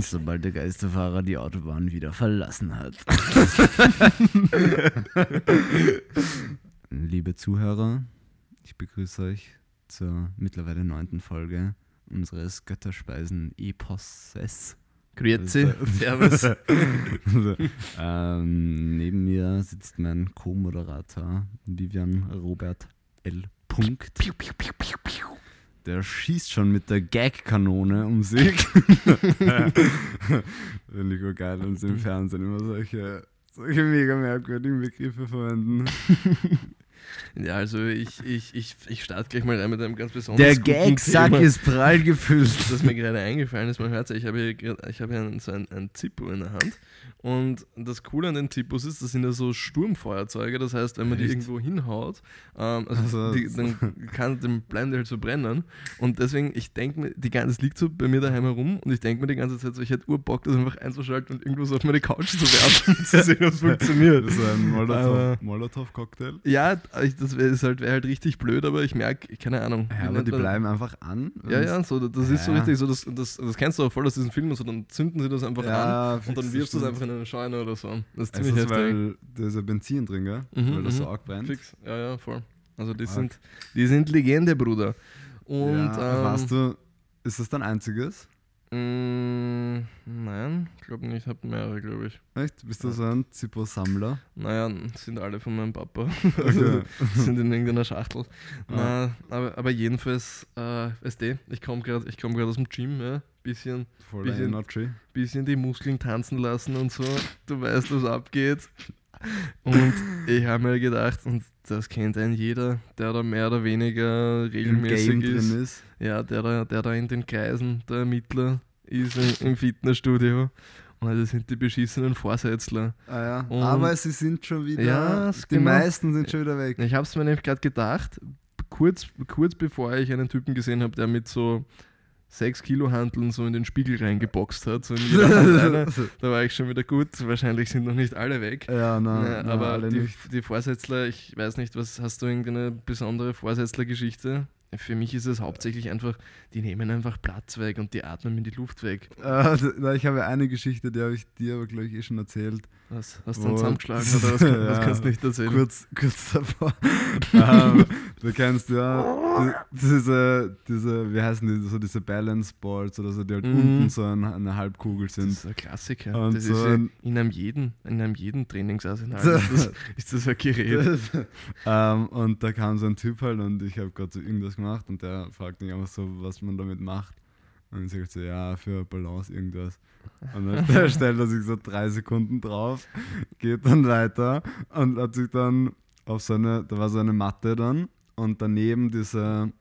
dann, sobald der Geisterfahrer die Autobahn wieder verlassen hat. Liebe Zuhörer, ich begrüße euch zur mittlerweile neunten Folge unseres Götterspeisen-Eposes. Grüezi, Servus. Also, ähm, neben mir sitzt mein Co-Moderator Vivian Robert L. Punkt. Piu, piu, piu, piu, piu. Der schießt schon mit der Gag-Kanone um sich. Finde ich geil, wenn sie im Fernsehen immer solche, solche mega merkwürdigen Begriffe verwenden. Ja, also ich, ich, ich, ich starte gleich mal rein mit einem ganz besonders Der Gag-Sack ist prall gefüllt. das mir gerade eingefallen ist. Man hört es, ich habe hier, grad- ich habe hier einen- so ein, ein Zippo in der Hand. Und das Coole an den Zippos ist, das sind ja so Sturmfeuerzeuge. Das heißt, wenn man die Echt? irgendwo hinhaut, ähm, also Also- die, dann kann dem bleiben die halt so brennen. Und deswegen, ich denke mir, die ganze, das liegt so bei mir daheim herum und ich denke mir die ganze Zeit so, ich hätte Urbock, das einfach einzuschalten und irgendwo so auf meine Couch zu werfen und zu sehen, ob es funktioniert. Das ist ein Molotov-Cocktail. Ja, ich, das wäre halt, wär halt richtig blöd, aber ich merke, keine Ahnung. Ja, aber die bleiben einfach an. Ja, ja, so, das ist so Ja. richtig, so, das, das, das kennst du auch voll aus diesen Filmen, so dann zünden sie das einfach Ja, an und dann wirfst du es einfach in eine Scheune oder so. Das ist ziemlich ist, heftig. weil da ist ja Benzin drin, gell? Mhm, weil das so mhm. arg brennt. Fix, ja, ja, voll. Also die Arg. sind, die sind Legende, Bruder. Und ja, ähm, weißt du, ist das dein einziges? Mh, nein, glaube nicht, ich habe mehrere, glaube ich. Echt? Bist du so ein Zippo-Sammler? Naja, sind alle von meinem Papa. Okay. sind in irgendeiner Schachtel. Ah. Na, aber, aber jedenfalls, äh, du, ich komme gerade komm grad aus dem Gym, ja, bisschen Voller Bisschen- Energy. bisschen die Muskeln tanzen lassen und so. Du weißt, was abgeht. Und ich habe mir gedacht, und das kennt ein jeder, der da mehr oder weniger regelmäßig ist. ist. Ja, der da, der da in den Kreisen der Ermittler ist im, im Fitnessstudio. Und das sind die beschissenen Vorsätzler. Ah, ja. Und- Aber sie sind schon wieder. Ja, die genau. meisten sind schon wieder weg. Ich habe es mir nämlich gerade gedacht, kurz, kurz bevor ich einen Typen gesehen habe, der mit so 6 Kilo Hanteln so in den Spiegel reingeboxt hat. So einer. Da war ich schon wieder gut. Wahrscheinlich sind noch nicht alle weg. ja, nein, Ja, nein, aber die, die Vorsätzler, ich weiß nicht, was hast du irgendeine besondere Vorsätzler-Geschichte? Für mich ist es hauptsächlich einfach, die nehmen einfach Platz weg und die atmen in die Luft weg. Na, ich habe eine Geschichte, die habe ich dir aber, glaube ich, eh schon erzählt. Was? Hast du dann zusammengeschlagen oder was, kann- was Ja. kannst du nicht erzählen? Kurz, kurz davor. ähm, du kennst ja die- diese, diese, wie heißen die, so diese Balance Boards oder so, die halt Mhm. unten so ein, eine Halbkugel Das sind. ist ein Klassiker. Und das so ist ja ein- in einem jeden, in einem jeden Trainingsarsenal ist das, ist das ein Gerät. ähm, und da kam so ein Typ halt und ich habe gerade so irgendwas gemacht und der fragt mich einfach so, was man damit macht. Und ich sage so, ja, für Balance irgendwas. Und dann der stellt er sich so drei Sekunden drauf, geht dann weiter und hat sich dann auf so eine, da war so eine Matte dann und daneben diese,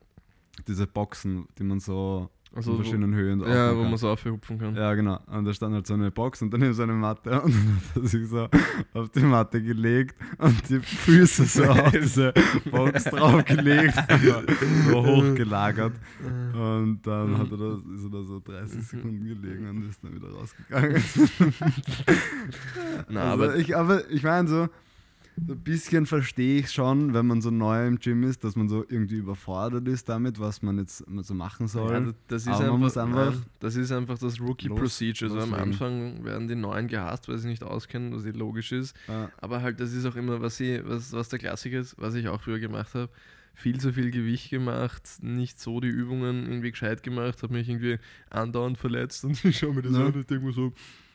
diese Boxen, die man so Also, in wo, verschiedenen Höhen ja, wo kann. man so aufhupfen kann. Ja, genau. Und da stand halt so eine Box und daneben so eine Matte und dann hat er sich so auf die Matte gelegt und die Füße so auf diese Box draufgelegt, so hochgelagert. Und dann hat er da, ist er da so 30 Sekunden gelegen und ist dann wieder rausgegangen. Na, also aber ich, aber ich meine so, so ein bisschen verstehe ich schon, wenn man so neu im Gym ist, dass man so irgendwie überfordert ist damit, was man jetzt so machen soll. Ja, das ist einfach, einfach nein, das ist einfach das Rookie los- Procedure. Also am. Anfang werden die Neuen gehasst, weil sie nicht auskennen, was eh logisch ist. Ja. Aber halt, das ist auch immer, was, ich, was, was der Klassiker ist, was ich auch früher gemacht habe. Viel zu viel Gewicht gemacht, nicht so die Übungen irgendwie gescheit gemacht, habe mich irgendwie andauernd verletzt und ich schaue mir das Ja. an und denke mir so,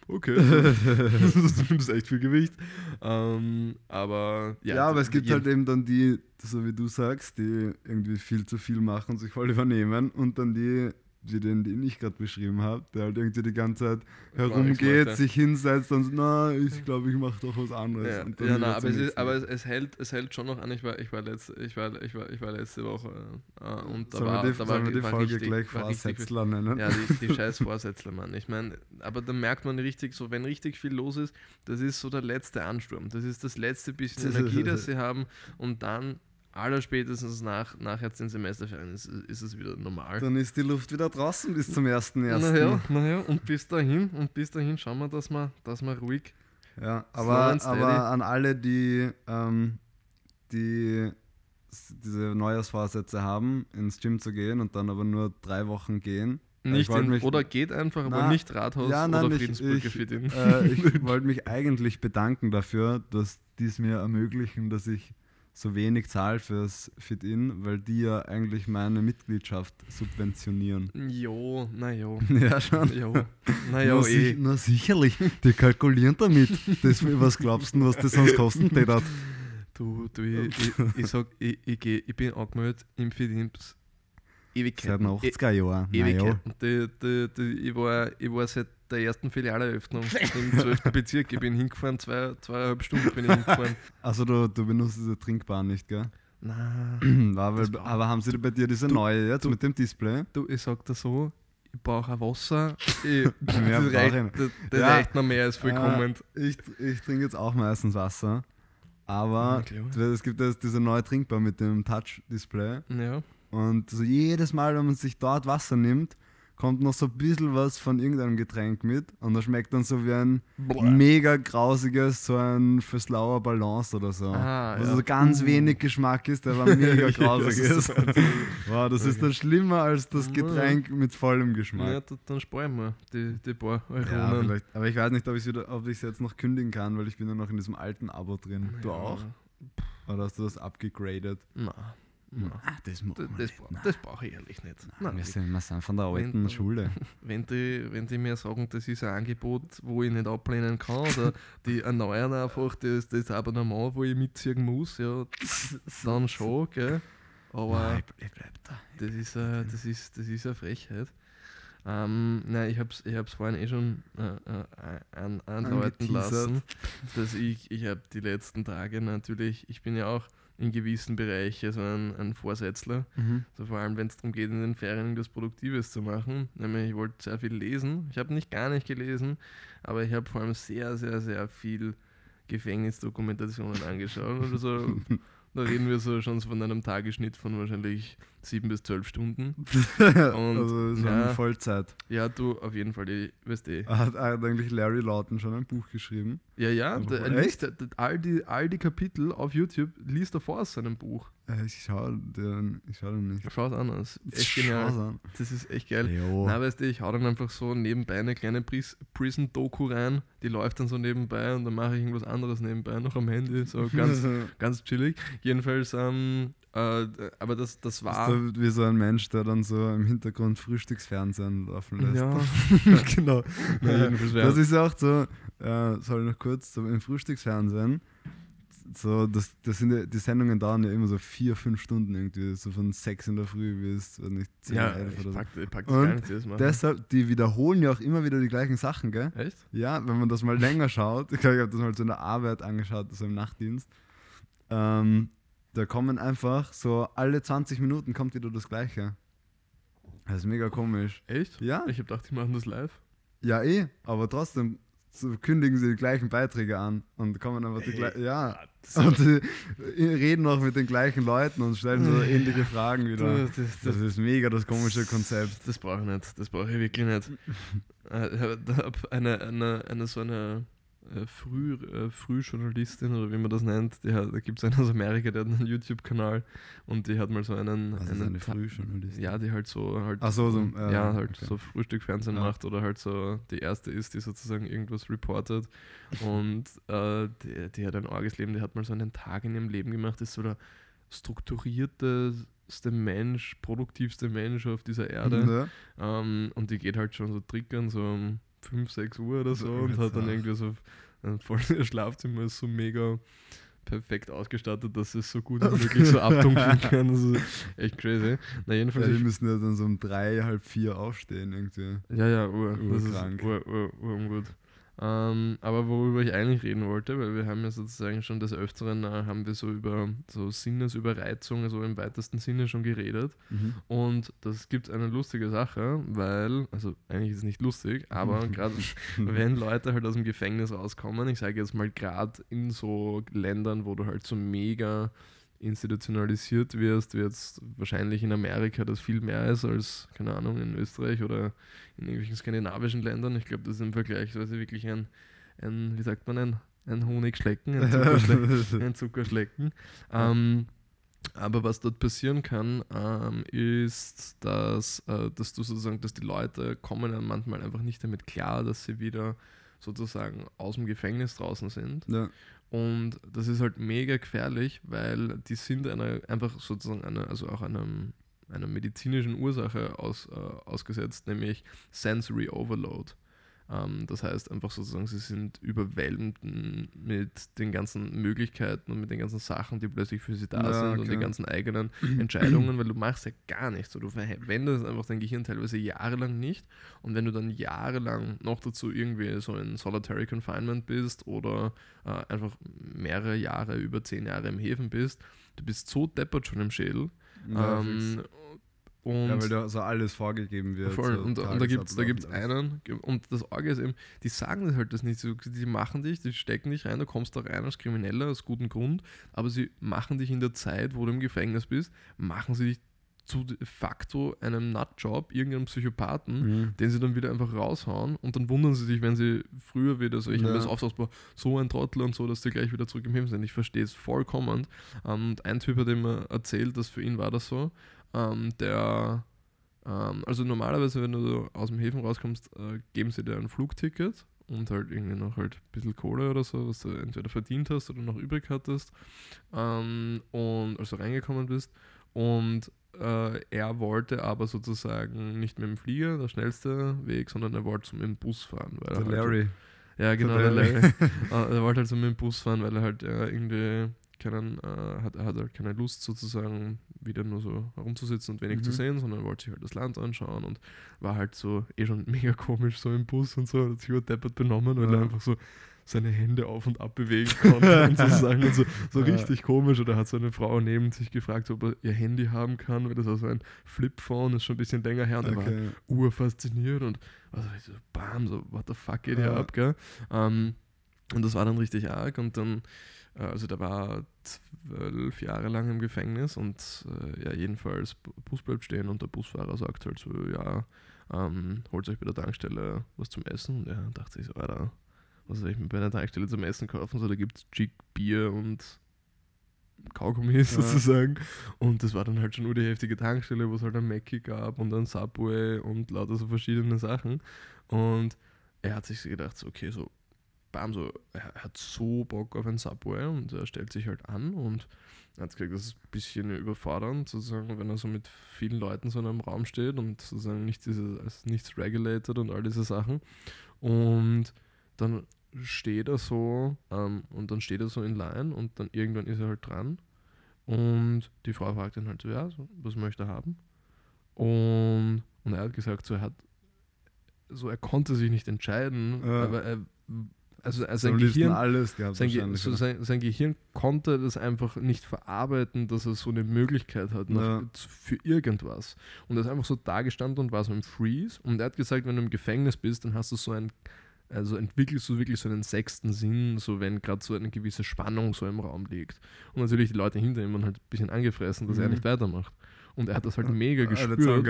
okay, das ist echt viel Gewicht. Ähm, aber ja, Ja, aber es gibt halt eben dann die, so wie du sagst, die irgendwie viel zu viel machen und sich voll übernehmen und dann die, wie den, den ich gerade beschrieben habe, der halt irgendwie die ganze Zeit herumgeht, sich hinsetzt und so, na, ich glaube, ich mache doch was anderes. Ja, ja na, aber, zum es, ist, aber es, es, hält, es hält schon noch an. Ich war, ich war, letzte, ich war, ich war, ich war letzte Woche äh, und da Sollen war, die, da war, die war Folge richtig, gleich Vorsätzler nennen? Ja, die, die scheiß Vorsätzler, Mann. Ich meine, aber da merkt man richtig, so wenn richtig viel los ist, das ist so der letzte Ansturm. Das ist das letzte bisschen Energie, das sie haben und dann allerspätestens nach, nach jetzt den Semesterferien ist, ist es wieder normal. Dann ist die Luft wieder draußen bis zum ersten ersten. Naja, naja, und bis dahin, und bis dahin schauen wir, dass wir, dass wir ruhig Ja, aber, aber an alle, die, ähm, die diese Neujahrsvorsätze haben, ins Gym zu gehen und dann aber nur drei Wochen gehen Nicht in, mich- oder geht einfach, aber Na, nicht Rathaus ja, nein, oder Friedensbrücke ich- für den. Äh, ich wollte mich eigentlich bedanken dafür, dass die es mir ermöglichen, dass ich so wenig zahle fürs Fit-In, weil die ja eigentlich meine Mitgliedschaft subventionieren. Jo, na jo. Ja, schon. Jo. Na jo, na, eh. na sicherlich, die kalkulieren damit. Das, was glaubst du, was das sonst kosten tät? Du, du, ich, ich, ich sag, ich, ich, geh, ich bin angemeldet im Fidimps. Seit Ewigkeiten. den 80er Jahren. Ewigkeiten. Die, die, die, ich, war, ich war seit der ersten Filialeröffnung im 12. Bezirk. Ich bin hingefahren, zwei, zweieinhalb Stunden bin ich hingefahren. Also du, du benutzt diese Trinkbahn nicht, gell? Das war- aber haben sie bei dir diese Du- neue jetzt du- mit dem Display? du, ich sag dir so, ich brauche auch Wasser. Ich, das reicht, das, das Ja. reicht mir mehr als vollkommen. Ich, ich trinke jetzt auch meistens Wasser. Ja, Aber klar. es gibt jetzt diese neue Trinkbar mit dem Touch-Display. ja. Und so jedes Mal, wenn man sich dort Wasser nimmt, kommt noch so ein bisschen was von irgendeinem Getränk mit. Und das schmeckt dann so wie ein Boah. mega grausiges, so ein Verslauer Balance oder so. Ah, was ja. so ganz Uh. wenig Geschmack ist, der aber mega Ja, grausig das ist. wow, das ist dann schlimmer als das Getränk mit vollem Ja, Geschmack. da- dann sparen wir die, die paar Ja, Euronen. vielleicht. Aber ich weiß nicht, ob ich es jetzt noch kündigen kann, weil ich bin ja noch in diesem alten Abo drin. Du Ja. auch? Oder hast du das abgegradet? Na, Ah, das Das, das, bra- das brauche ich ehrlich nicht. Nein, wir, sind, wir sind von der alten Wenn- Schule. wenn, die, wenn die mir sagen, das ist ein Angebot, wo ich nicht ablehnen kann, oder die erneuern einfach das, das Abonnement, wo ich mitziehen muss, ja, dann schon, gell? Aber Nein, ich, ich bleib da. das ist, äh, das ist, das ist eine Frechheit. Ähm, nein, ich habe es ich hab's vorhin eh schon äh, äh, an, andeuten lassen, dass ich, ich habe die letzten Tage natürlich, ich bin ja auch in gewissen Bereichen so ein, ein Vorsätzler, so vor allem wenn es darum geht, in den Ferien irgendwas Produktives zu machen. Nämlich, ich wollte sehr viel lesen. Ich habe nicht gar nicht gelesen, aber ich habe vor allem sehr, sehr, sehr viel Gefängnisdokumentationen angeschaut. So. Da reden wir so schon von einem Tagesschnitt von wahrscheinlich sieben bis zwölf Stunden. also so ja. Vollzeit. Ja, du auf jeden Fall, die, weißt du. Hat, hat eigentlich Larry Lawton schon ein Buch geschrieben? Ja, ja, der, wo- er liest, all, die, all die Kapitel auf YouTube liest er vor aus seinem Buch. Ich schaue den, ich schau den nicht. Schau es an, das ist echt genial. an. Das ist echt geil. Jo. Na, weißt du, ich hau dann einfach so nebenbei eine kleine Pris Prison-Doku rein, die läuft dann so nebenbei und dann mache ich irgendwas anderes nebenbei noch am Handy, so ganz, ganz chillig. Jedenfalls, ähm, äh, aber das, das Ist war. da wie so ein Mensch, der dann so im Hintergrund Frühstücksfernsehen laufen lässt. Ja, genau. Na, das ist ja auch so, äh, soll noch kurz, so im Frühstücksfernsehen, so, das, das sind ja, die Sendungen dauern ja immer so vier, fünf Stunden irgendwie, so von sechs in der Früh bis, weiß nicht, zehn, ja, elf oder so. pack, ich pack das Und nicht Mal. Deshalb, die wiederholen ja auch immer wieder die gleichen Sachen, gell? Echt? Ja, wenn man das mal länger schaut, ich glaube, ich habe das mal so in der Arbeit angeschaut, so im Nachtdienst, ähm, da kommen einfach so alle 20 Minuten kommt wieder das Gleiche. Das ist mega komisch. Echt? Ja, Ich hab gedacht, die machen das live. ja eh, aber trotzdem so kündigen sie die gleichen Beiträge an und kommen einfach die gleichen, ja, Das, und reden auch mit den gleichen Leuten und stellen so ähnliche Fragen wieder. das, das, Das ist mega das komische Konzept. das brauche ich nicht. Das brauche ich wirklich nicht. Äh, da hab eine, eine, eine so eine äh, Früh, äh, Frühjournalistin oder wie man das nennt, die hat, da gibt es einen aus Amerika, der hat einen YouTube-Kanal und die hat mal so einen, ist einen eine Frühjournalistin? Ja, die halt so halt Ach so, so, äh, ja, halt okay. so Frühstückfernsehen Ja. macht oder halt so die erste ist, die sozusagen irgendwas reportet. Und äh, die, die hat ein arges Leben, die hat mal so einen Tag in ihrem Leben gemacht, ist so der strukturierteste Mensch, produktivste Mensch auf dieser Erde. Ja. Ähm, und die geht halt schon so trickern, so um 5, 6 Uhr oder so und hat dann irgendwie so ein voll ihr Schlafzimmer ist so mega perfekt ausgestattet, dass es so gut wie möglich so abdunkeln kann. Das ist echt crazy. Na, jedenfalls, Ja, die müssen ja dann so um drei, halb vier aufstehen irgendwie. Ja, ja, ur. Das ist ur, ur, ur ungut. Ähm, aber worüber ich eigentlich reden wollte, weil wir haben ja sozusagen schon des Öfteren äh, haben wir so über so Sinnesüberreizung, so im weitesten Sinne schon geredet. Und das gibt eine lustige Sache, weil, also eigentlich ist es nicht lustig, aber gerade wenn Leute halt aus dem Gefängnis rauskommen, ich sage jetzt mal gerade in so Ländern, wo du halt so mega institutionalisiert wirst, wie jetzt wahrscheinlich in Amerika das viel mehr ist als, keine Ahnung, in Österreich oder in irgendwelchen skandinavischen Ländern. Ich glaube, das ist im Vergleichsweise wirklich ein, ein wie sagt man, ein, ein Honigschlecken, ein Zuckerschlecken. ein Zuckerschlecken. Ähm, Aber was dort passieren kann, ähm, ist, dass, äh, dass du sozusagen, dass die Leute kommen dann manchmal einfach nicht damit klar, dass sie wieder sozusagen aus dem Gefängnis draußen sind. Ja. Und das ist halt mega gefährlich, weil die sind einer, einfach sozusagen einer, also auch einem, einer medizinischen Ursache aus, äh, ausgesetzt, nämlich Sensory Overload. Ähm, das heißt einfach sozusagen, sie sind überwältigend mit den ganzen Möglichkeiten und mit den ganzen Sachen, die plötzlich für sie da Ja, sind und okay. den ganzen eigenen Entscheidungen, weil du machst ja gar nichts. So, du verwendest einfach dein Gehirn teilweise jahrelang nicht und wenn du dann jahrelang noch dazu irgendwie so in Solitary Confinement bist oder äh, einfach mehrere Jahre, über zehn Jahre im Häfen bist, du bist so deppert schon im Schädel. Ja, ähm. Und ja, weil da so alles vorgegeben wird. Voll. so und, und da gibt es da gibt's einen, und das Auge ist eben, die sagen das halt das nicht, so, die machen dich, die stecken dich rein, du kommst da rein als Krimineller, aus gutem Grund, aber sie machen dich in der Zeit, wo du im Gefängnis bist, machen sie dich zu de facto einem Nutjob, irgendeinem Psychopathen, Mhm. den sie dann wieder einfach raushauen und dann wundern sie sich, wenn sie früher wieder so, ich habe Ja. das oft boah, so ein Trottel und so, dass die gleich wieder zurück im Himmel sind. Ich verstehe es vollkommen. Ähm, Und ein Typ hat immer erzählt, dass für ihn war das so, ähm, der, ähm, also normalerweise, wenn du aus dem Häfen rauskommst, äh, geben sie dir ein Flugticket und halt irgendwie noch halt ein bisschen Kohle oder so, was du entweder verdient hast oder noch übrig hattest ähm, und also reingekommen bist und äh, er wollte aber sozusagen nicht mit dem Flieger, der schnellste Weg, sondern er wollte so mit dem Bus fahren. Weil Der er halt Larry. ja, genau, Der Larry. Larry. Äh, er wollte halt so mit dem Bus fahren, weil er halt äh, irgendwie keinen, äh, hat, er hat halt keine Lust sozusagen wieder nur so herumzusitzen und wenig zu Mhm. sehen, sondern er wollte sich halt das Land anschauen und war halt so eh schon mega komisch so im Bus und so, hat sich überdeppert benommen, weil Ja. er einfach so seine Hände auf und ab bewegen konnte und sozusagen und so, so Ja. richtig komisch. Oder hat so eine Frau neben sich gefragt, ob er ihr Handy haben kann, weil das war so ein Flipphone, ist schon ein bisschen länger her und er war Okay. urfasziniert und also so, bam, so, what the fuck geht hier Ja. ab, gell? Ähm, und das war dann richtig arg und dann, also der war zwölf Jahre lang im Gefängnis und äh, ja, jedenfalls Bu- Bus bleibt stehen und der Busfahrer sagt halt so, ja, ähm, holt euch bei der Tankstelle was zum Essen und er dachte sich so, Alter, was soll ich mir bei der Tankstelle zum Essen kaufen? So, da gibt es Chick, Bier und Kaugummis Ja. sozusagen. Und das war dann halt schon nur die heftige Tankstelle, wo es halt ein Mackie gab und ein Subway und lauter so verschiedene Sachen. Und er hat sich gedacht, so, okay, so, bam, so, er hat so Bock auf ein Subway und er stellt sich halt an und er hat gesagt, das ist ein bisschen überfordernd, sozusagen, wenn er so mit vielen Leuten so in einem Raum steht und sozusagen nicht diese, als nichts regulated und all diese Sachen. Und dann steht er so ähm, und dann steht er so in Line und dann irgendwann ist er halt dran und die Frau fragt ihn halt so, ja, so, was möchte er haben? Und, und er hat gesagt, so er hat so er konnte sich nicht entscheiden, Ja. aber er, also, also So am sein Gehirn alles sein, so sein, sein Gehirn konnte das einfach nicht verarbeiten, dass er so eine Möglichkeit hat Ja. für irgendwas. Und er ist einfach so da gestanden und war so im Freeze. Und er hat gesagt, wenn du im Gefängnis bist, dann hast du so ein, also entwickelst du wirklich so einen sechsten Sinn, so wenn gerade so eine gewisse Spannung so im Raum liegt. Und natürlich die Leute hinter ihm waren halt ein bisschen angefressen, dass er Mhm. nicht weitermacht. Und er hat das halt mega Alle gespürt.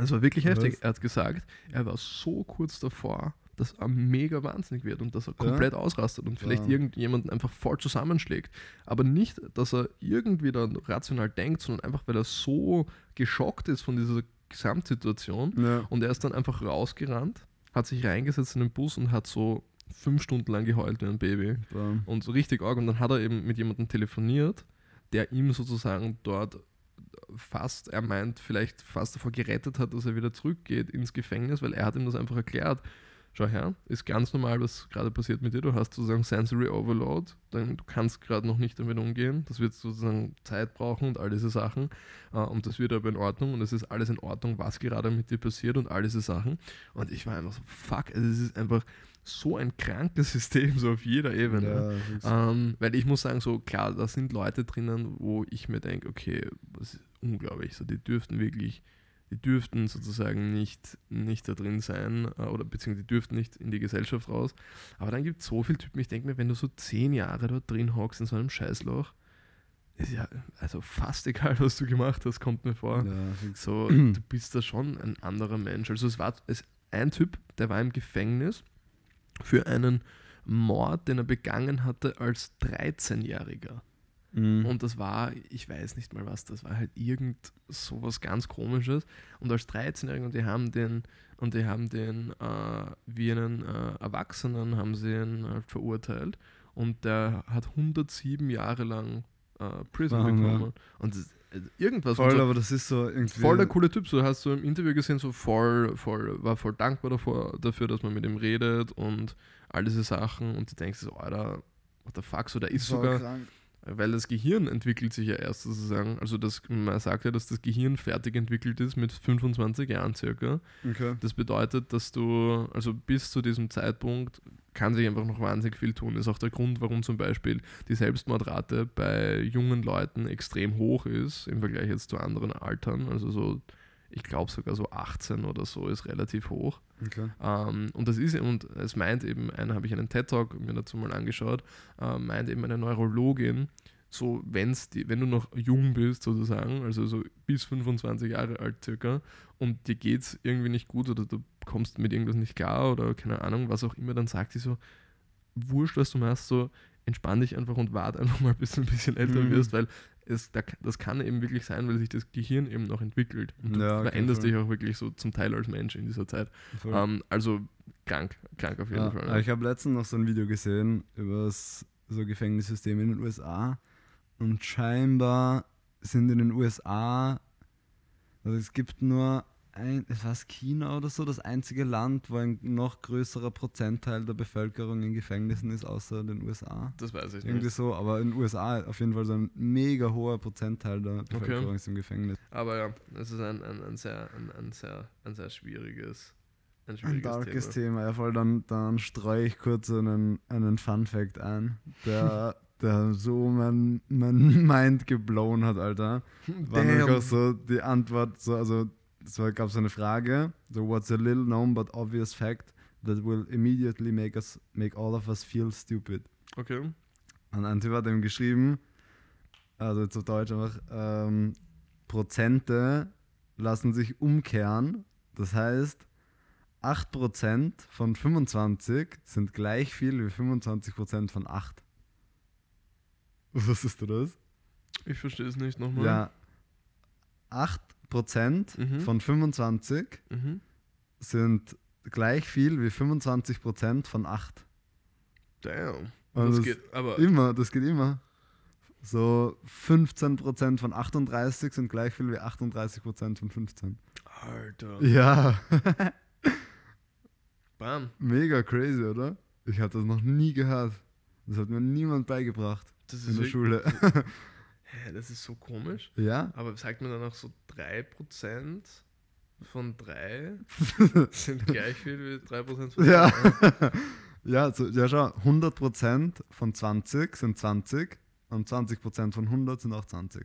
Es war wirklich Was? heftig. Er hat gesagt, er war so kurz davor, dass er mega wahnsinnig wird und dass er komplett ausrastet und vielleicht Ja. irgendjemanden einfach voll zusammenschlägt. Aber nicht, dass er irgendwie dann rational denkt, sondern einfach, weil er so geschockt ist von dieser Gesamtsituation. ja. Und er ist dann einfach rausgerannt, hat sich reingesetzt in den Bus und hat so fünf Stunden lang geheult wie ein Baby. Bam. Und so richtig arg. Und dann hat er eben mit jemandem telefoniert, der ihm sozusagen dort fast, er meint, vielleicht fast davor gerettet hat, dass er wieder zurückgeht ins Gefängnis, weil er hat ihm das einfach erklärt. Schau her, ist ganz normal, was gerade passiert mit dir. Du hast sozusagen Sensory Overload, dann du kannst gerade noch nicht damit umgehen. Das wird sozusagen Zeit brauchen und all diese Sachen. Äh, und das wird aber in Ordnung und es ist alles in Ordnung, was gerade mit dir passiert und all diese Sachen. Und ich war einfach so, fuck, also es ist einfach so ein krankes System, so auf jeder Ebene. Ja. Ähm, weil ich muss sagen, so klar, da sind Leute drinnen, wo ich mir denke, okay, das ist unglaublich. So, die dürften wirklich, die dürften sozusagen nicht, nicht da drin sein äh, oder beziehungsweise die dürften nicht in die Gesellschaft raus. Aber dann gibt es so viele Typen, ich denke mir, wenn du so zehn Jahre dort drin hockst in so einem Scheißloch, ist ja also fast egal, was du gemacht hast, kommt mir vor. ja. So, du bist da schon ein anderer Mensch. Also es war es, ein Typ, der war im Gefängnis für einen Mord, den er begangen hatte als 13-Jähriger. Mhm. Und das war, ich weiß nicht mal was, das war halt irgend sowas ganz komisches. Und als 13-Jähriger, und die haben den, und die haben den äh, wie einen äh, Erwachsenen haben sie ihn halt verurteilt. Und der hat 107 Jahre lang äh, Prison Wahnsinn, bekommen. Und das, äh, irgendwas. Voll, so, aber das ist so irgendwie. voll der coole Typ. So hast du im Interview gesehen, so voll, voll, war voll dankbar davor, dafür, dass man mit ihm redet und all diese Sachen. Und du denkst so, Alter, what the fuck, so der ist Voll sogar krank. Weil das Gehirn entwickelt sich ja erst sozusagen, also das, man sagt ja, dass das Gehirn fertig entwickelt ist mit 25 Jahren circa. Okay. Das bedeutet, dass du, also bis zu diesem Zeitpunkt kann sich einfach noch wahnsinnig viel tun. Das ist auch der Grund, warum zum Beispiel die Selbstmordrate bei jungen Leuten extrem hoch ist im Vergleich jetzt zu anderen Altern. Also so, ich glaube sogar so 18 oder so ist relativ hoch. Okay. Ähm, und das ist und es meint eben, einen habe ich einen TED-Talk mir dazu mal angeschaut, äh, meint eben eine Neurologin, so wenn's die, wenn du noch jung bist sozusagen, also so bis 25 Jahre alt circa, und dir geht es irgendwie nicht gut oder du kommst mit irgendwas nicht klar oder keine Ahnung, was auch immer, dann sagt die so, wurscht, was du machst, so entspann dich einfach und warte einfach mal, bis du ein bisschen älter Mhm. wirst, weil da, das kann eben wirklich sein, weil sich das Gehirn eben noch entwickelt. Und du Ja, okay, veränderst voll. dich auch wirklich so zum Teil als Mensch in dieser Zeit. Ähm, also krank, krank auf jeden Ja, Fall. aber ich habe letztens noch so ein Video gesehen über das so Gefängnissystem in den USA und scheinbar sind in den USA, also es gibt nur ein, war China oder so, das einzige Land, wo ein noch größerer Prozentteil der Bevölkerung in Gefängnissen ist, außer den USA. Das weiß ich Irgendwie nicht. so, aber in den USA auf jeden Fall so ein mega hoher Prozentteil der Bevölkerung ist im Gefängnis. Aber ja, es ist ein, ein, ein, sehr, ein, ein, sehr, ein sehr schwieriges, ein Ein darkes Thema. Thema. Ja, voll, dann, dann streue ich kurz einen, einen Fun-Fact ein, der, der so mein, mein Mind geblown hat, Alter. War nämlich auch so die Antwort, so, also es gab so eine Frage, so what's a little known but obvious fact that will immediately make us, make all of us feel stupid. Okay. Und ein Typ hat ihm geschrieben, also zu Deutsch einfach, ähm, Prozente lassen sich umkehren. Das heißt, 8% von 25 sind gleich viel wie 25% von 8. Wusstest du das? Ich verstehe es nicht nochmal. Ja. 8% Mhm. von 25 Mhm. sind gleich viel wie 25% von 8. Damn. Und das das- geht, aber Immer, das geht immer. So 15% von 38 sind gleich viel wie 38% von 15. Alter. Ja, Bam. mega crazy, oder? Ich habe das noch nie gehört. Das hat mir niemand beigebracht Das in der Schule. hä, das ist so komisch. ja? Aber sagt man dann auch so 3% von 3 sind gleich viel wie 3% von 3? Ja. ja, so, ja, schau, 100% von 20 sind 20 und 20% von 100 sind auch 20.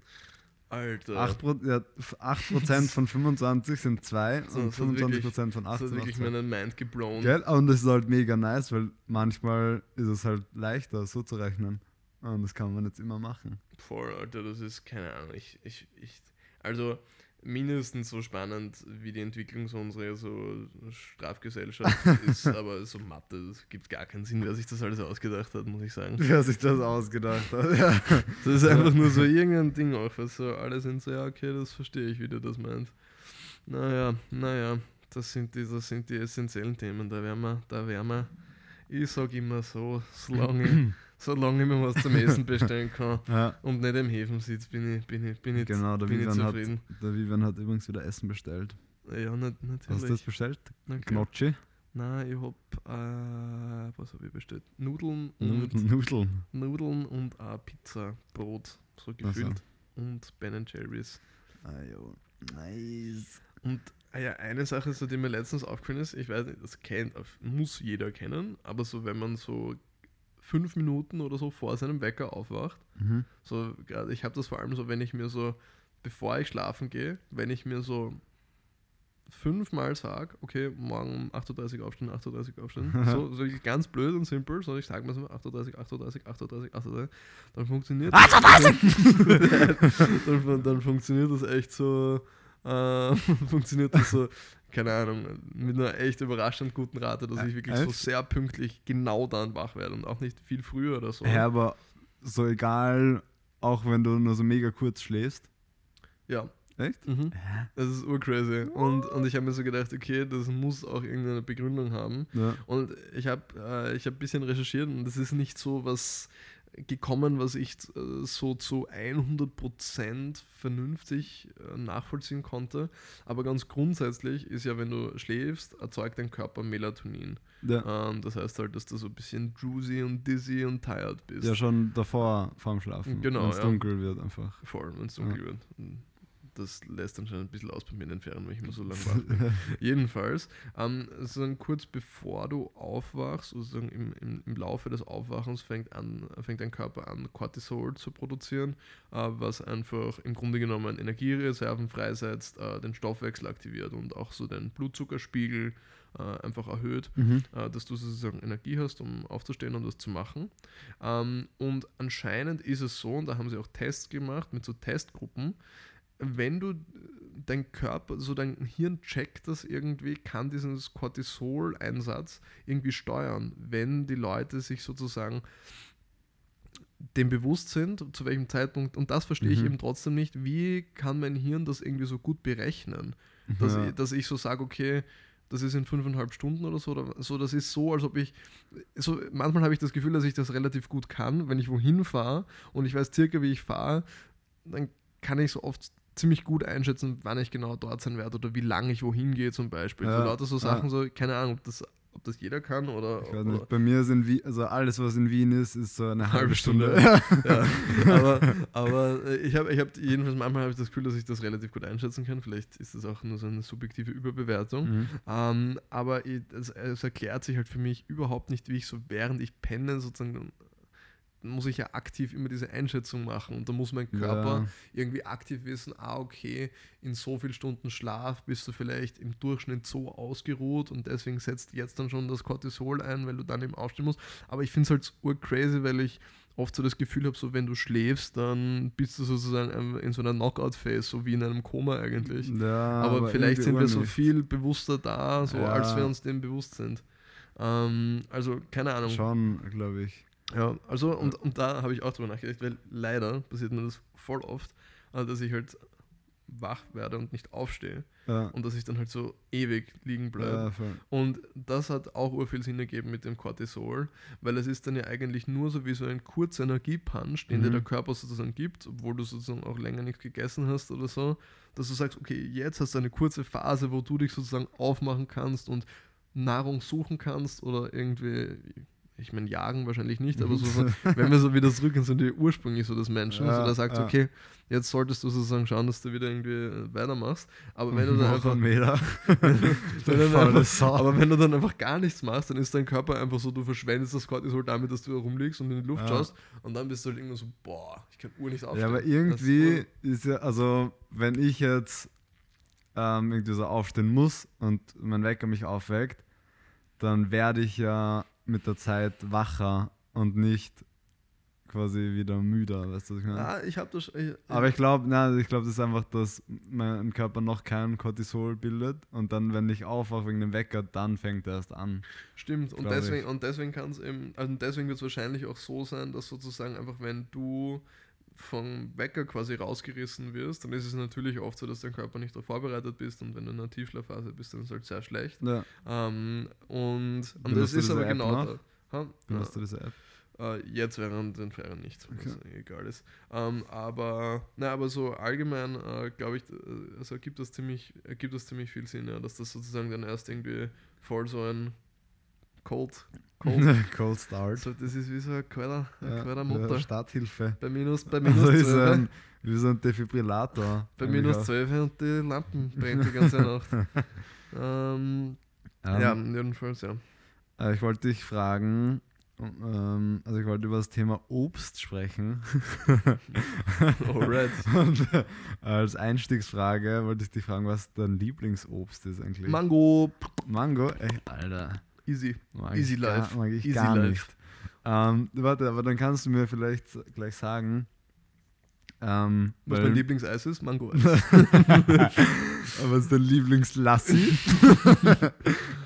Alter. 8%, Pro, ja, 8% von 25 sind 2 So, und das hat wirklich- 25% von 8 das hat sind auch wirklich 2. meinen Mind geblown. Gell? Und das ist halt mega nice, weil manchmal ist es halt leichter, so zu rechnen. Und das kann man jetzt immer machen. Voll, Alter, das ist, keine Ahnung, ich, ich, ich, also mindestens so spannend wie die Entwicklung so unserer so Strafgesellschaft ist, aber so Mathe, das gibt gar keinen Sinn, wer sich das alles ausgedacht hat, muss ich sagen. Wer sich das ausgedacht hat. Ja. Das ist einfach nur so irgendein Ding auch, was so alle sind so, ja, okay, das verstehe ich, wie du das meinst. Naja, naja, das sind die, das sind die essentiellen Themen, da werden wir, da werden wir, ich sag immer so, solange solange ich mir was zum Essen bestellen kann ja. und nicht im Häfen sitze, bin ich, bin ich, bin ich, Genau, der bin ich Vivian, hat, zufrieden. der Vivian hat übrigens wieder Essen bestellt. Ja, nicht, Hast du das natürlich. bestellt? Okay. Gnocchi? Nein, ich hab, äh, was habe ich bestellt? Nudeln und Nudeln. Nudeln und äh, Pizza, Brot, so gefüllt und Ben Jerry's. Ah, jo. Nice. Und ah ja, eine Sache, so, die mir letztens aufgefallen ist, ich weiß nicht, das kennt, muss jeder kennen, aber so, wenn man so fünf Minuten oder so vor seinem Wecker aufwacht, Mhm. so gerade, ich habe das vor allem so, wenn ich mir so, bevor ich schlafen gehe, wenn ich mir so fünfmal sage, okay, morgen um 8.30 Uhr aufstehen, 8.30 Uhr aufstehen, so, so ganz blöd und simpel, so ich sage mir so 8.30 Uhr, 8.30 Uhr, 8.30 Uhr, 8.30 Uhr, dann funktioniert dann, fun- dann funktioniert das echt so, äh, funktioniert das so, keine Ahnung, mit einer echt überraschend guten Rate, dass ich wirklich so sehr pünktlich genau dann wach werde und auch nicht viel früher oder so. Ja, aber so egal, auch wenn du nur so mega kurz schläfst. Ja. Echt? Mhm. Das ist urcrazy. Und, und ich habe mir so gedacht, okay, das muss auch irgendeine Begründung haben. Ja. Und ich habe äh, ich hab ein bisschen recherchiert und das ist nicht so was gekommen, was ich äh, so zu 100% vernünftig äh, nachvollziehen konnte. Aber ganz grundsätzlich ist ja, wenn du schläfst, erzeugt dein Körper Melatonin. Ja. Ähm, das heißt halt, dass du so ein bisschen droozy und dizzy und tired bist. ja, schon davor, vorm Schlafen. Genau, Wenn es ja. dunkel wird einfach. Voll, wenn es dunkel wird. Das lässt dann schon ein bisschen aus bei mir in den Ferien, weil ich immer so lange wach. Jedenfalls, ähm, sozusagen kurz bevor du aufwachst, sozusagen im, im, im Laufe des Aufwachens fängt, an, fängt dein Körper an, Cortisol zu produzieren, äh, was einfach im Grunde genommen Energiereserven freisetzt, äh, den Stoffwechsel aktiviert und auch so den Blutzuckerspiegel äh, einfach erhöht Mhm. äh, dass du sozusagen Energie hast, um aufzustehen und das zu machen. Ähm, und anscheinend ist es so, und da haben sie auch Tests gemacht mit so Testgruppen, wenn du äh, dein Körper, so dein Hirn checkt das irgendwie, kann diesen Cortisol-Einsatz irgendwie steuern, wenn die Leute sich sozusagen dem bewusst sind, zu welchem Zeitpunkt, und das verstehe ich Mhm. eben trotzdem nicht, wie kann mein Hirn das irgendwie so gut berechnen? dass, Ja. ich, dass ich so sage, okay, das ist in fünfeinhalb Stunden oder so, oder so, das ist so, als ob ich, so, manchmal habe ich das Gefühl, dass ich das relativ gut kann, wenn ich wohin fahre und ich weiß circa, wie ich fahre, dann kann ich so oft ziemlich gut einschätzen, wann ich genau dort sein werde oder wie lange ich wohin gehe zum Beispiel. Ja, so lauter so ja. Sachen, so, keine Ahnung, ob das, ob das jeder kann oder, Ich weiß oder nicht. Bei mir sind Wien, also alles, was in Wien ist, ist so eine halbe Stunde. Stunde. ja, aber, aber äh, ich habe ich hab jedenfalls manchmal habe ich das Gefühl, dass ich das relativ gut einschätzen kann. Vielleicht ist das auch nur so eine subjektive Überbewertung. Mhm. Ähm, aber es, es erklärt sich halt für mich überhaupt nicht, wie ich so während ich penne sozusagen muss ich ja aktiv immer diese Einschätzung machen und da muss mein Körper Ja. irgendwie aktiv wissen, ah okay, in so viel Stunden Schlaf bist du vielleicht im Durchschnitt so ausgeruht und deswegen setzt jetzt dann schon das Cortisol ein, weil du dann eben aufstehen musst. Aber ich finde es halt urcrazy, weil ich oft so das Gefühl habe, so wenn du schläfst, dann bist du sozusagen in so einer Knockout-Phase, so wie in einem Koma eigentlich. Ja, aber, vielleicht irgendwie sind wir so nicht. viel bewusster da, so Ja. als wir uns dem bewusst sind. Ähm, also keine Ahnung. Schon, glaube ich. Ja, also und, und da habe ich auch drüber nachgedacht, weil leider passiert mir das voll oft, äh, dass ich halt wach werde und nicht aufstehe Ja, und dass ich dann halt so ewig liegen bleibe. ja. Und das hat auch ur viel Sinn ergeben mit dem Cortisol, weil es ist dann ja eigentlich nur so wie so ein kurzer Energiepunch, den dir Mhm. der Körper sozusagen gibt, obwohl du sozusagen auch länger nichts gegessen hast oder so, dass du sagst, okay, jetzt hast du eine kurze Phase, wo du dich sozusagen aufmachen kannst und Nahrung suchen kannst oder irgendwie, ich meine, jagen wahrscheinlich nicht, aber so, wenn wir so wieder zurück in so die ursprünglich so des Menschen, Ja, so da sagst, ja. okay, jetzt solltest du sozusagen schauen, dass du wieder irgendwie äh, weitermachst, aber wenn du dann einfach Meter. wenn du dann einfach, aber wenn du dann einfach gar nichts machst, dann ist dein Körper einfach so, du verschwendest das Cortisol damit, dass du da rumliegst und in die Luft Ja. schaust und dann bist du halt irgendwann so, boah, ich kann Uhr nicht aufstehen. Ja, aber Das irgendwie ist ist ja, also wenn ich jetzt ähm, irgendwie so aufstehen muss und mein Wecker mich aufweckt, dann werde ich ja mit der Zeit wacher und nicht quasi wieder müder, weißt du, was ich meine? Ah, ich habe das. Ich, Aber ich glaube, ich glaube, das ist einfach, dass mein Körper noch kein Cortisol bildet und dann, wenn ich aufwache wegen dem Wecker, dann fängt er erst an. Stimmt, und deswegen, ich. und deswegen kann es eben, also deswegen wird es wahrscheinlich auch so sein, dass sozusagen einfach, wenn du vom Wecker quasi rausgerissen wirst, dann ist es natürlich oft so, dass dein Körper nicht darauf vorbereitet bist und wenn du in einer Tiefschlafphase bist, dann ist es halt sehr schlecht. Ja, Ähm, und, und das ist aber App genau da. Ha? benutzt du diese App? Äh, jetzt während den Ferien nicht, Okay. was egal ist. Ähm, aber, na, aber so allgemein, äh, glaube ich, äh, also gibt das ziemlich, ergibt das ziemlich viel Sinn, ja, dass das sozusagen dann erst irgendwie voll so ein Cold, Cold, Cold Start. so, das ist wie so ein kalter, ein Ja, kalter ja. Starthilfe. Bei minus, bei minus Also ist 12, ein, wie so ein Defibrillator. bei minus auch. 12 und die Lampen brennt die ganze Nacht. ähm, Ähm, ja, jedenfalls, ja. äh, Ich wollte dich fragen, ähm, also ich wollte über das Thema Obst sprechen. Alright. Und äh, als Einstiegsfrage wollte ich dich fragen, was dein Lieblingsobst ist eigentlich. Mango, Mango? Ey, Alter. Easy. Easy gar, life. Ich Easy gar life. Ähm, warte, aber dann kannst du mir vielleicht gleich sagen, ähm, Was mein Lieblingseis ist? Mango. Was ist dein Lieblingslassi?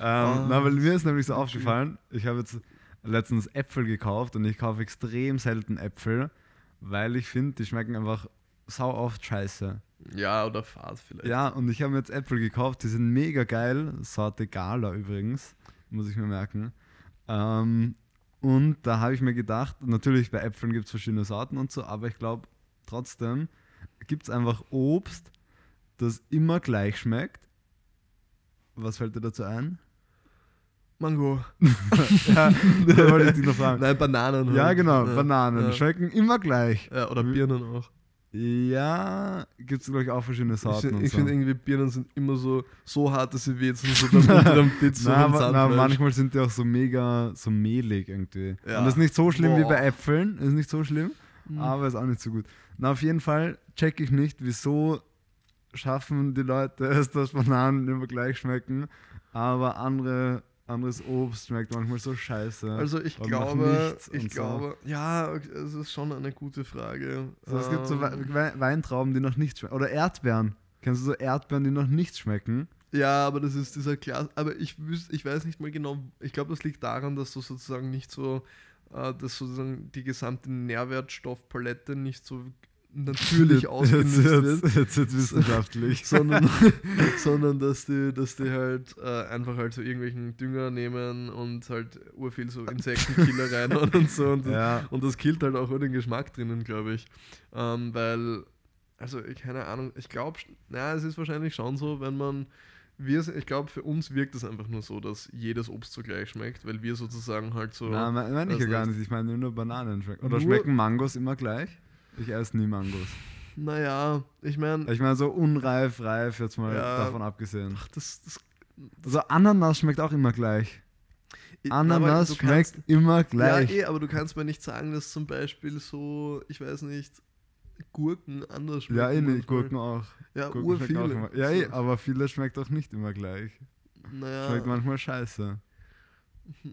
ähm, Na, weil mir ist nämlich so aufgefallen, ich habe jetzt letztens Äpfel gekauft und ich kaufe extrem selten Äpfel. weil ich finde, die schmecken einfach sau oft scheiße. Ja, oder Fahrt vielleicht. Ja, und ich habe mir jetzt Äpfel gekauft, die sind mega geil. Sorte Gala übrigens, muss ich mir merken. Ähm, und da habe ich mir gedacht, natürlich bei Äpfeln gibt es verschiedene Sorten und so, aber ich glaube trotzdem gibt es einfach Obst, das immer gleich schmeckt. Was fällt dir dazu ein? Mango. ja, da wollte ich dich noch fragen. Nein, Bananen. Ja, halt. genau, Ja. Bananen Ja. schmecken immer gleich. Ja, oder Birnen auch. Ja, gibt es, glaube ich, auch verschiedene Ich, Sorten. und ich so. finde irgendwie Birnen sind immer so, so hart, dass sie wehtun, so dann unter dem Pizza na, aber, na, manchmal sind die auch so mega so mehlig irgendwie. Ja. Und das ist nicht so schlimm wie Boah. bei Äpfeln, ist nicht so schlimm, Mhm. aber ist auch nicht so gut. Na, auf jeden Fall check ich nicht, wieso schaffen die Leute es, dass Bananen immer gleich schmecken, aber andere, anderes Obst schmeckt manchmal so scheiße. Also ich glaube, nichts ich und so. glaube, ja, es ist schon eine gute Frage. So, es gibt so Ähm, We We Weintrauben, die noch nicht schmecken. Oder Erdbeeren. Kennst du so Erdbeeren, die noch nicht schmecken? Ja, aber das ist dieser Klass. Aber ich ich weiß nicht mal genau. Ich glaube, das liegt daran, dass du sozusagen nicht so, äh, dass sozusagen die gesamte Nährwertstoffpalette nicht so natürlich jetzt, wird. jetzt, jetzt, jetzt wissenschaftlich. sondern, sondern dass die, dass die halt äh, einfach halt so irgendwelchen Dünger nehmen und halt urviel so Insektenkiller reinhauen und so. Und, ja, und das killt halt auch nur den Geschmack drinnen, glaube ich. Ähm, weil, also ich, keine Ahnung, ich glaube, naja, es ist wahrscheinlich schon so, wenn man, wir, ich glaube, für uns wirkt es einfach nur so, dass jedes Obst so gleich schmeckt, weil wir sozusagen halt so. Nein, meine mein ich ja das gar nicht. Ich meine nur Bananen schmecken. Oder schmecken Mangos immer gleich? Ich esse nie Mangos. Naja, ich meine, Ich meine so unreif, reif, jetzt mal Ja. davon abgesehen. ach, das, das Also Ananas schmeckt auch immer gleich. Ananas du schmeckt kannst- immer gleich. Ja, eh, aber du kannst mir nicht sagen, dass zum Beispiel so, ich weiß nicht, Gurken anders schmecken. Ja, eh manchmal. Gurken auch. Ja, Gurken schmecken auch immer. Ja, eh, So, aber viele schmeckt auch nicht immer gleich. naja, Schmeckt manchmal scheiße.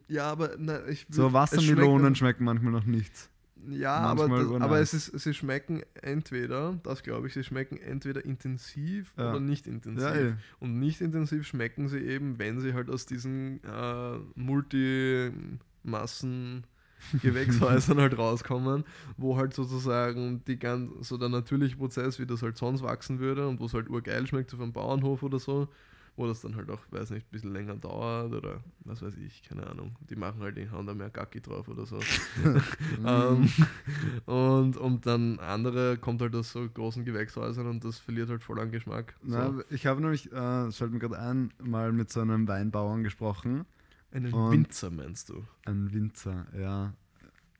ja, aber na, ich So würd- es Wassermelonen schmecken manchmal noch nichts. Ja, aber, das, aber es ist, sie schmecken entweder, das glaube ich, sie schmecken entweder intensiv Ja. oder nicht intensiv. Ja, eh. Und nicht intensiv schmecken sie eben, wenn sie halt aus diesen äh, Multimassen Gewächshäusern halt rauskommen, wo halt sozusagen die ganz, so der natürliche Prozess, wie das halt sonst wachsen würde und wo es halt urgeil schmeckt, so vom Bauernhof oder so, wo das dann halt auch, weiß nicht, ein bisschen länger dauert oder was weiß ich, keine Ahnung. Die machen halt, die hauen da mehr Gacki drauf oder so. ähm, und, und dann andere kommt halt aus so großen Gewächshäusern und das verliert halt voll an Geschmack. So. Na, ich habe nämlich, äh, es fällt mir gerade ein, mal mit so einem Weinbauern gesprochen. Einen und- Winzer meinst du? Ein Winzer, ja.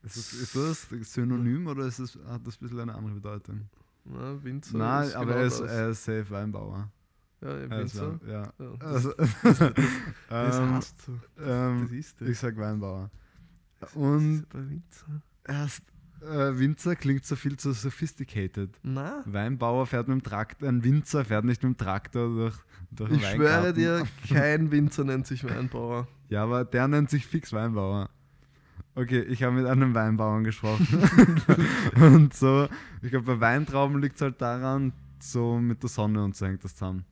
Ist das, ist das Synonym oder ist das, hat das ein bisschen eine andere Bedeutung? Na, Winzer Nein, ist aber genau er, ist, er ist safe Weinbauer. Ja, ist Winzer. Wein- ja. Ja, das, Also, das ähm, hast du. ähm, Das ist ich sag Weinbauer. Das Und Winzer. erst, äh, Winzer klingt so viel zu sophisticated. Na, Weinbauer fährt mit dem Traktor, ein Winzer fährt nicht mit dem Traktor durch, durch ich schwöre dir, kein Winzer nennt sich Weinbauer. Ja, aber der nennt sich fix Weinbauer. Okay, ich habe mit einem Weinbauern gesprochen. und so, ich glaube, bei Weintrauben liegt es halt daran, so mit der Sonne und so hängt das zusammen.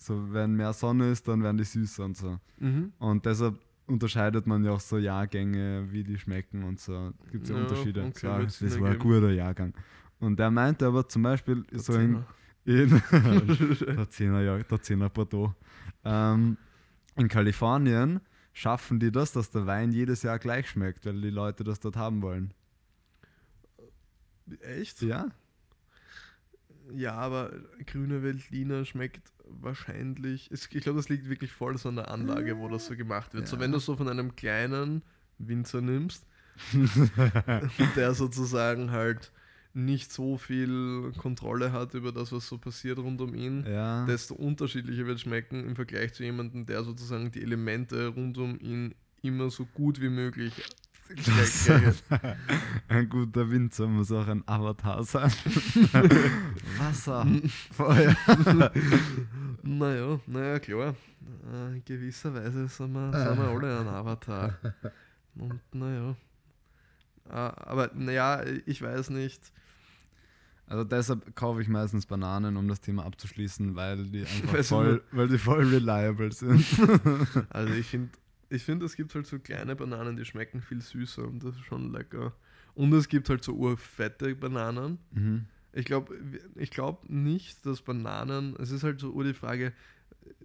So, wenn mehr Sonne ist, dann werden die süßer und so. Mhm. Und deshalb unterscheidet man ja auch so Jahrgänge, wie die schmecken und so. Gibt es ja, Ja, Unterschiede. okay, wird's das war ein guter Jahrgang. Und der meinte aber zum Beispiel so in, Zehner. in der 10er, Jahr, der 10er Bordeaux. Ähm, in Kalifornien schaffen die das, dass der Wein jedes Jahr gleich schmeckt, weil die Leute das dort haben wollen. Echt? Ja? Ja, aber grüne Veltliner schmeckt wahrscheinlich. Ich glaube, das liegt wirklich voll so an der Anlage, wo das so gemacht wird. So, Ja. wenn du so von einem kleinen Winzer nimmst, der sozusagen halt nicht so viel Kontrolle hat über das, was so passiert rund um ihn, Ja. desto unterschiedlicher wird es schmecken im Vergleich zu jemandem, der sozusagen die Elemente rund um ihn immer so gut wie möglich ein guter Winzer muss auch ein Avatar sein. Wasser, Feuer. Naja, naja, klar. Äh, in gewisser Weise sind wir, sind wir alle ein Avatar. Und naja. Äh, aber naja, ich weiß nicht. Also deshalb kaufe ich meistens Bananen, um das Thema abzuschließen, weil die einfach voll, weil die voll reliable sind. Also ich finde, ich find, es gibt halt so kleine Bananen, die schmecken viel süßer und das ist schon lecker. Und es gibt halt so urfette Bananen. Mhm. Ich glaube ich glaub nicht, dass Bananen, es ist halt so ur die Frage,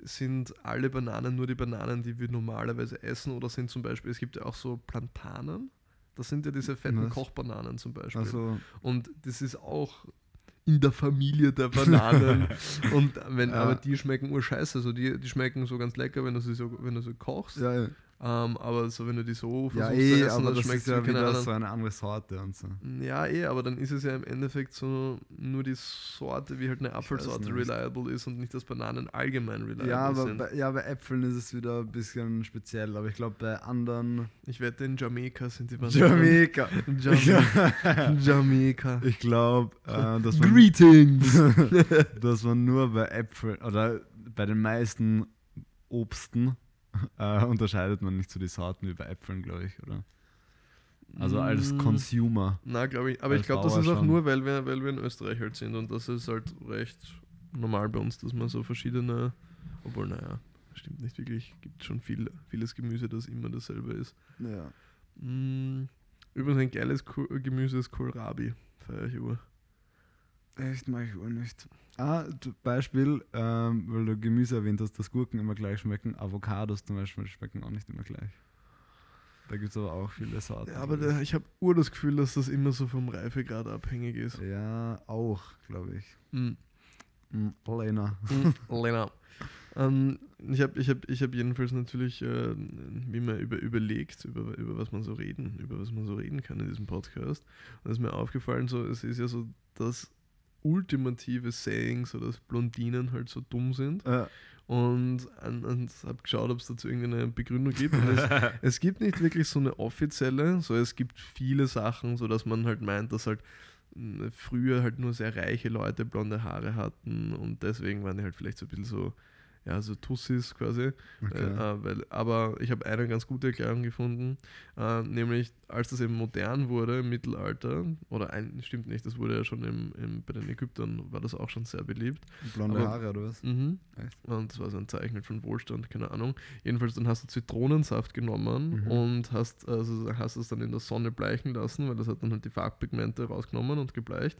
sind alle Bananen nur die Bananen, die wir normalerweise essen oder sind zum Beispiel, es gibt ja auch so Plantanen, das sind ja diese fetten Was? Kochbananen zum Beispiel. Also, Und das ist auch in der Familie der Bananen. und wenn, Ja. aber die schmecken urscheiße. Also die, die schmecken so ganz lecker, wenn du sie so, wenn du sie kochst. ja, ja. Ähm, aber so wenn du die so ja versuchst eh, zu essen, aber dann das schmeckt es ja wieder so eine andere Sorte und so. Ja, eh, aber dann ist es ja im Endeffekt so nur die Sorte, wie halt eine Apfelsorte reliable ist und nicht, dass Bananen allgemein reliable Ja aber, sind. bei, ja, bei Äpfeln ist es wieder ein bisschen speziell, aber ich glaube bei anderen. Ich wette, in Jamaika sind die Bananen. Jamaika. Jamaika. Jamaika. Ich glaube, äh, dass, man, Greetings! dass man nur bei Äpfeln oder bei den meisten Obsten äh, unterscheidet man nicht so die Sorten wie bei Äpfeln, glaube ich, oder? Also als Mm, Consumer. Na, glaube ich. Aber ich glaube, das ist auch schon. nur, weil wir, weil wir in Österreich halt sind und das ist halt recht normal bei uns, dass man so verschiedene, obwohl, naja, stimmt nicht wirklich, gibt schon viel, vieles Gemüse, das immer dasselbe ist. Ja. Mm, übrigens ein geiles Gemüse ist Kohlrabi. Feier ich über. Echt, mag ich auch nicht. Ah, Beispiel, ähm, weil du Gemüse erwähnt hast, dass Gurken immer gleich schmecken. Avocados zum Beispiel schmecken auch nicht immer gleich. Da gibt es aber auch viele Sorten. Ja, aber der, ich habe ur das Gefühl, dass das immer so vom Reifegrad abhängig ist. Ja, auch, glaube ich. Mm. Mm, Lena. Lena. Ähm, ich habe ich hab, ich hab jedenfalls natürlich, äh, wie man über, überlegt, über, über was man so reden, über was man so reden kann in diesem Podcast. Und es ist mir aufgefallen, so, es ist ja so das ultimative Saying, so dass Blondinen halt so dumm sind. Äh, Und, an- und habe geschaut, ob es dazu irgendeine Begründung gibt. Und es, es gibt nicht wirklich so eine offizielle, so es gibt viele Sachen, so dass man halt meint, dass halt mh, früher halt nur sehr reiche Leute blonde Haare hatten und deswegen waren die halt vielleicht so ein bisschen so, ja, so Tussis quasi. okay. Äh, äh, weil, aber ich habe eine ganz gute Erklärung gefunden, äh, nämlich als das eben modern wurde im Mittelalter, oder ein, stimmt nicht, das wurde ja schon im, im, bei den Ägyptern, war das auch schon sehr beliebt. Blonde aber- Haare oder was? Mhm. Und das war so ein Zeichen von Wohlstand, keine Ahnung. Jedenfalls dann hast du Zitronensaft genommen Mhm. und hast, also hast es dann in der Sonne bleichen lassen, weil das hat dann halt die Farbpigmente rausgenommen und gebleicht.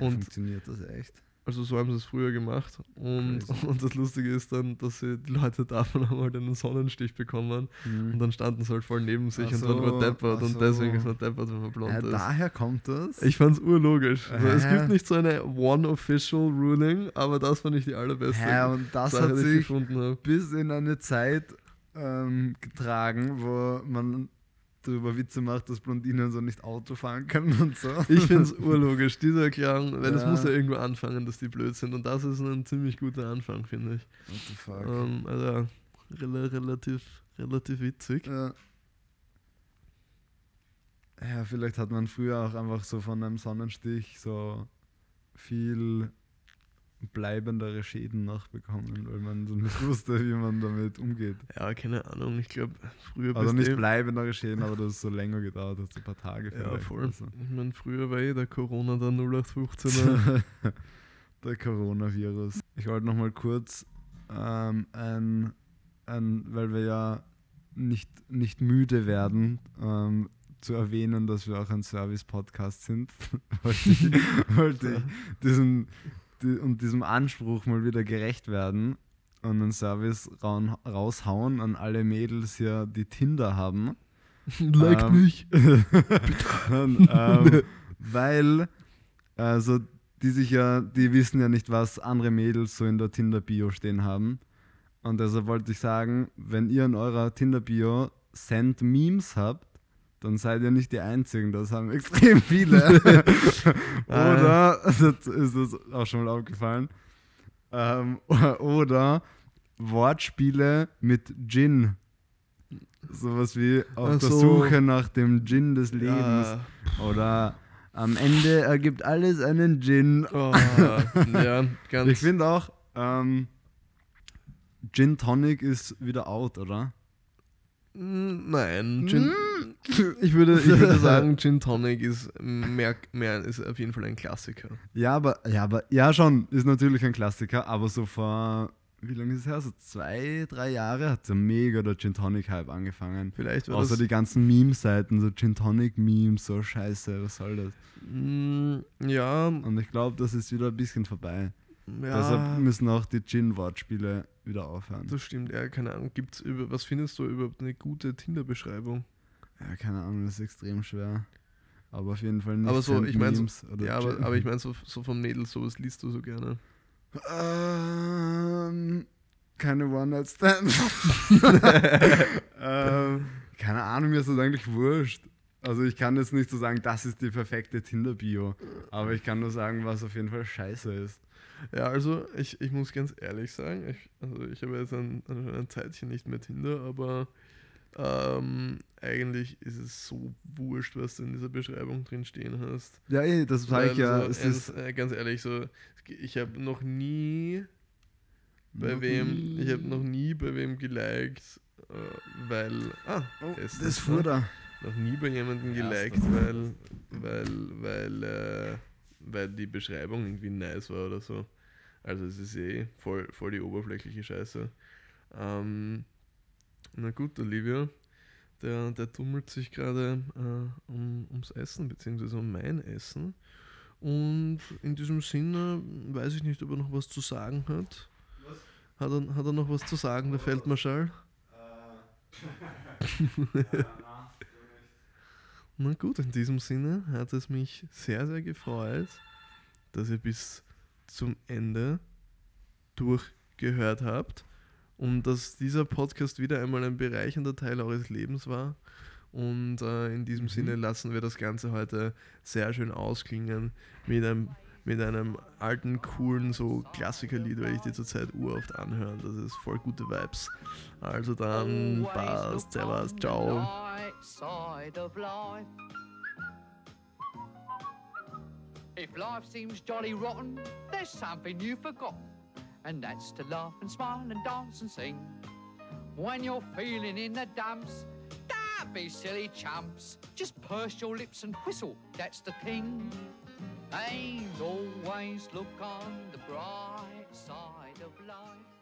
Und Funktioniert das echt? Also so haben sie es früher gemacht. Und, Crazy. und das Lustige ist dann, dass sie, die Leute davon haben halt einen Sonnenstich bekommen und dann standen sie halt voll neben sich Ach und so, nur deppert und so. deswegen ist man deppert, wenn man blond ja, ist. daher kommt das? Ich fand's urlogisch. Also, es gibt nicht so eine One-Official Ruling, aber das fand ich die allerbeste Hä, und das Sache, hat sich bis in eine Zeit ähm, getragen, wo man darüber Witze macht, dass Blondinen so nicht Auto fahren können und so. Ich finde es urlogisch, diese Erklärung, weil es Ja. muss ja irgendwo anfangen, dass die blöd sind und das ist ein ziemlich guter Anfang, finde ich. What the fuck? Ähm, also rela relativ, relativ witzig. Ja. ja, vielleicht hat man früher auch einfach so von einem Sonnenstich so viel bleibendere Schäden nachbekommen, weil man so nicht wusste, wie man damit umgeht. Ja, keine Ahnung, ich glaube, früher Also nicht bleibendere Schäden, aber dass es so länger gedauert so ein paar Tage Ja, vielleicht voll. oder so. Ich meine, früher war eh der Corona der 0815er. Der Coronavirus. Ich wollte noch mal kurz ähm, ein, ein, weil wir ja nicht, nicht müde werden, ähm, zu erwähnen, dass wir auch ein Service-Podcast sind, wollte ich, wollte ich diesen, die, und diesem Anspruch mal wieder gerecht werden und einen Service raushauen an alle Mädels hier, die Tinder haben. like Ähm, mich. Und, ähm, weil, also, die sich ja, die wissen ja nicht, was andere Mädels so in der Tinder-Bio stehen haben. Und deshalb wollte ich sagen, wenn ihr in eurer Tinder-Bio Send Memes habt, dann seid ihr nicht die Einzigen, das haben extrem viele. oder, das ist das auch schon mal aufgefallen, ähm, oder Wortspiele mit Gin. Sowas wie auf Ach der so. Suche nach dem Gin des Lebens. Ja. Oder am Ende ergibt alles einen Gin. Oh, ja, ganz. Ich finde auch, ähm, Gin Tonic ist wieder out, oder? Mm, Nein, Gin, ich, würde, ich würde sagen, Gin Tonic ist mehr, mehr ist auf jeden Fall ein Klassiker. Ja, aber, ja, aber, ja schon, ist natürlich ein Klassiker, aber so vor, wie lange ist es her? So zwei, drei Jahre hat so mega der Gin Tonic Hype angefangen. Vielleicht war Außer das. die ganzen Meme-Seiten, so Gin Tonic Memes, so scheiße, was soll das? Mm, ja, Und ich glaube, das ist wieder ein bisschen vorbei. ja. Deshalb müssen auch die Gin-Wortspiele wieder aufhören. Das stimmt, ja, keine Ahnung. Gibt's über, was findest du überhaupt eine gute Tinder-Beschreibung? Ja, keine Ahnung, das ist extrem schwer. Aber auf jeden Fall nicht Aber so, ich mein, so- Ja, aber, aber ich meine, so, so vom Mädel, sowas liest du so gerne. Ähm, keine One-Night-Stands. ähm, keine Ahnung, mir ist das eigentlich wurscht. Also ich kann jetzt nicht so sagen, das ist die perfekte Tinder-Bio. Aber ich kann nur sagen, was auf jeden Fall scheiße ist. Ja, also ich, ich muss ganz ehrlich sagen, ich, also ich habe jetzt ein, ein Zeitchen nicht mehr Tinder, aber ähm, eigentlich ist es so wurscht, was du in dieser Beschreibung drin stehen hast. Ja, eh, das sage ich ja. so, Es ernst- äh, ganz ehrlich, so, ich habe noch nie bei Noch wem, nie. ich habe noch nie bei wem geliked, äh, weil, ah, Oh, es das ist fuhr da. noch nie bei jemandem geliked, weil, weil, weil, äh, weil die Beschreibung irgendwie nice war oder so. Also es ist eh voll, voll die oberflächliche Scheiße. Ähm, na gut, Olivia, der, der tummelt sich gerade äh, um, ums Essen, beziehungsweise um mein Essen. Und in diesem Sinne weiß ich nicht, ob er noch was zu sagen hat. Hat er, hat er noch was zu sagen, der Feldmarschall? Na gut, in diesem Sinne hat es mich sehr, sehr gefreut, dass ihr bis zum Ende durchgehört habt und dass dieser Podcast wieder einmal ein bereichernder Teil eures Lebens war. Und äh, in diesem Mhm. Sinne lassen wir das Ganze heute sehr schön ausklingen mit einem, mit einem alten, coolen, so Klassikerlied, weil ich die zurzeit uroft anhören. Das ist voll gute Vibes. Also dann, passt, servus, ciao. If life seems jolly rotten, there's something you've forgotten, and that's to laugh and smile and dance and sing. When you're feeling in the dumps, don't be silly chumps. Just purse your lips and whistle, that's the thing. And always look on the bright side of life.